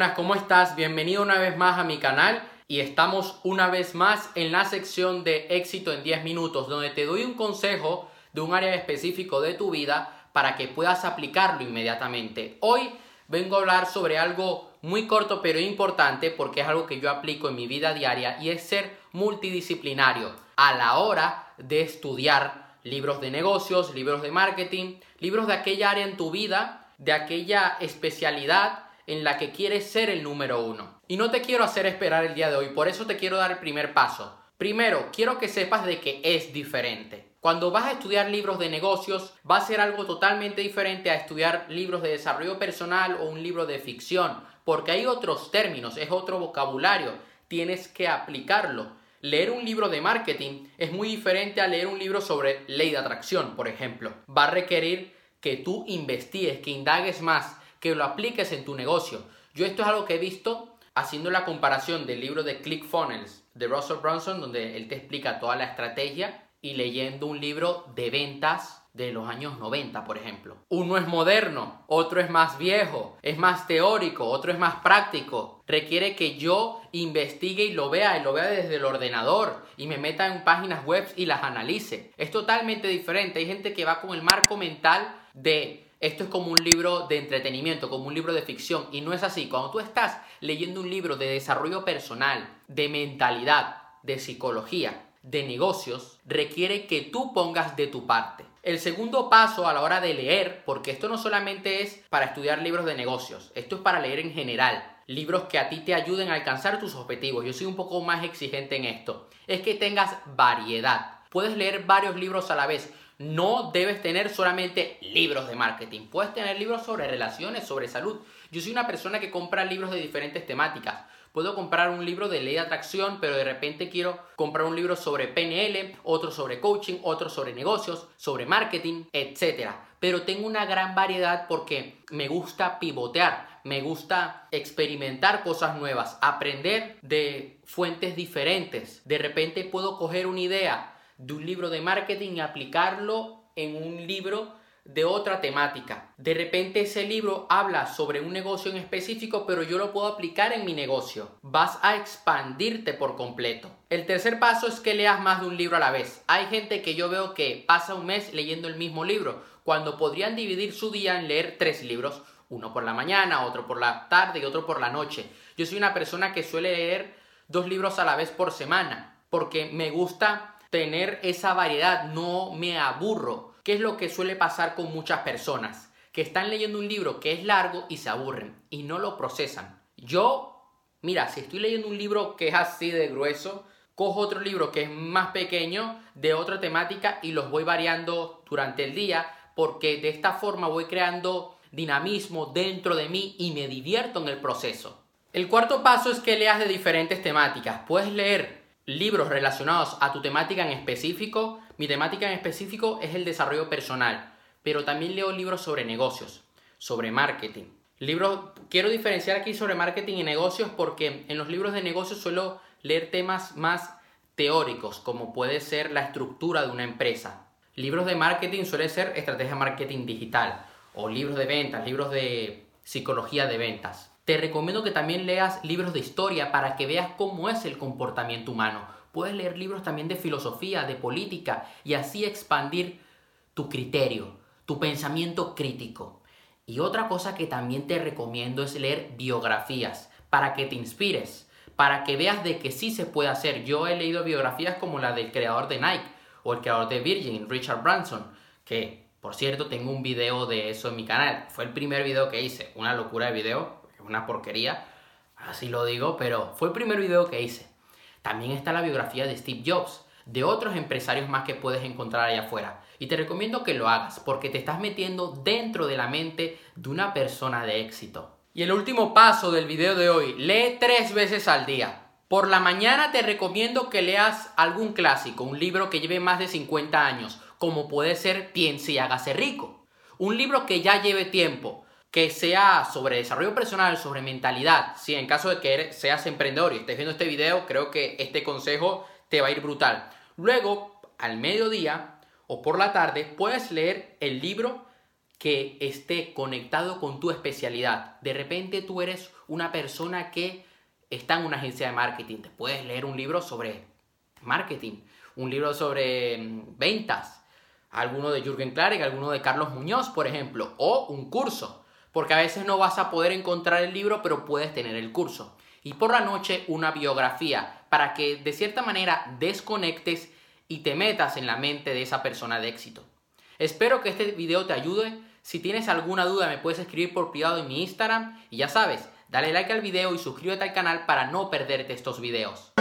buenas, ¿cómo estás? Bienvenido una vez más a mi canal y estamos una vez más en la sección de éxito en 10 minutos, donde te doy un consejo de un área específico de tu vida para que puedas aplicarlo inmediatamente. Hoy vengo a hablar sobre algo muy corto pero importante porque es algo que yo aplico en mi vida diaria y es ser multidisciplinario a la hora de estudiar libros de negocios, libros de marketing, libros de aquella área en tu vida, de aquella especialidad en la que quieres ser el número uno. Y no te quiero hacer esperar el día de hoy, por eso te quiero dar el primer paso. Primero, quiero que sepas de que es diferente. Cuando vas a estudiar libros de negocios, va a ser algo totalmente diferente a estudiar libros de desarrollo personal o un libro de ficción, porque hay otros términos, es otro vocabulario, tienes que aplicarlo. Leer un libro de marketing es muy diferente a leer un libro sobre ley de atracción, por ejemplo. Va a requerir que tú investigues, que indagues más, que lo apliques en tu negocio. Yo esto es algo que he visto haciendo la comparación del libro de ClickFunnels de Russell Brunson, donde él te explica toda la estrategia, y leyendo un libro de ventas de los años 90, por ejemplo. Uno es moderno, otro es más viejo, es más teórico, otro es más práctico. Requiere que yo investigue y lo vea, y lo vea desde el ordenador, y me meta en páginas web y las analice. Es totalmente diferente. Hay gente que va con el marco mental de esto es como un libro de entretenimiento, como un libro de ficción, y no es así. Cuando tú estás leyendo un libro de desarrollo personal, de mentalidad, de psicología, de negocios, requiere que tú pongas de tu parte. El segundo paso a la hora de leer, porque esto no solamente es para estudiar libros de negocios, esto es para leer en general, libros que a ti te ayuden a alcanzar tus objetivos. Yo soy un poco más exigente en esto. Es que tengas variedad. Puedes leer varios libros a la vez no debes tener solamente libros de marketing. Puedes tener libros sobre relaciones, sobre salud. Yo soy una persona que compra libros de diferentes temáticas. Puedo comprar un libro de ley de atracción, pero de repente quiero comprar un libro sobre PNL, otro sobre coaching, otro sobre negocios, sobre marketing, etc. Pero tengo una gran variedad porque me gusta pivotear, me gusta experimentar cosas nuevas, aprender de fuentes diferentes. De repente puedo coger una idea de un libro de marketing y aplicarlo en un libro de otra temática. De repente ese libro habla sobre un negocio en específico, pero yo lo puedo aplicar en mi negocio. Vas a expandirte por completo. El tercer paso es que leas más de un libro a la vez. Hay gente que yo veo que pasa un mes leyendo el mismo libro, cuando podrían dividir su día en leer tres libros, uno por la mañana, otro por la tarde y otro por la noche. Yo soy una persona que suele leer dos libros a la vez por semana, porque me gusta tener esa variedad, no me aburro. ¿Qué es lo que suele pasar con muchas personas? Que están leyendo un libro que es largo y se aburren y no lo procesan. Yo, mira, si estoy leyendo un libro que es así de grueso, cojo otro libro que es más pequeño de otra temática y los voy variando durante el día porque de esta forma voy creando dinamismo dentro de mí y me divierto en el proceso. El cuarto paso es que leas de diferentes temáticas. Puedes leer libros relacionados a tu temática en específico. Mi temática en específico es el desarrollo personal, pero también leo libros sobre negocios, sobre marketing. Libros, quiero diferenciar aquí sobre marketing y negocios porque en los libros de negocios suelo leer temas más teóricos, como puede ser la estructura de una empresa. Libros de marketing suele ser estrategia marketing digital, o libros de ventas, libros de psicología de ventas. Te recomiendo que también leas libros de historia para que veas cómo es el comportamiento humano. Puedes leer libros también de filosofía, de política y así expandir tu criterio, tu pensamiento crítico. Y otra cosa que también te recomiendo es leer biografías para que te inspires, para que veas de que sí se puede hacer. Yo he leído biografías como la del creador de Nike o el creador de Virgin, Richard Branson, que por cierto tengo un video de eso en mi canal. Fue el primer video que hice, una locura de video una porquería, así lo digo, pero fue el primer video que hice. También está la biografía de Steve Jobs, de otros empresarios más que puedes encontrar allá afuera. Y te recomiendo que lo hagas porque te estás metiendo dentro de la mente de una persona de éxito. Y el último paso del video de hoy, lee tres veces al día. Por la mañana te recomiendo que leas algún clásico, un libro que lleve más de 50 años, como puede ser Piense y hágase rico. Un libro que ya lleve tiempo, que sea sobre desarrollo personal, sobre mentalidad. Si en caso de que seas emprendedor y estés viendo este video, creo que este consejo te va a ir brutal. Luego, al mediodía o por la tarde, puedes leer el libro que esté conectado con tu especialidad. De repente tú eres una persona que está en una agencia de marketing. Te puedes leer un libro sobre marketing, un libro sobre mm, ventas, alguno de Jürgen Klarik, alguno de Carlos Muñoz, por ejemplo, o un curso, porque a veces no vas a poder encontrar el libro, pero puedes tener el curso. Y por la noche una biografía, para que de cierta manera desconectes y te metas en la mente de esa persona de éxito. Espero que este video te ayude si tienes alguna duda me puedes escribir por privado en mi Instagram y ya sabes, dale like al video y suscríbete al canal para no perderte estos videos.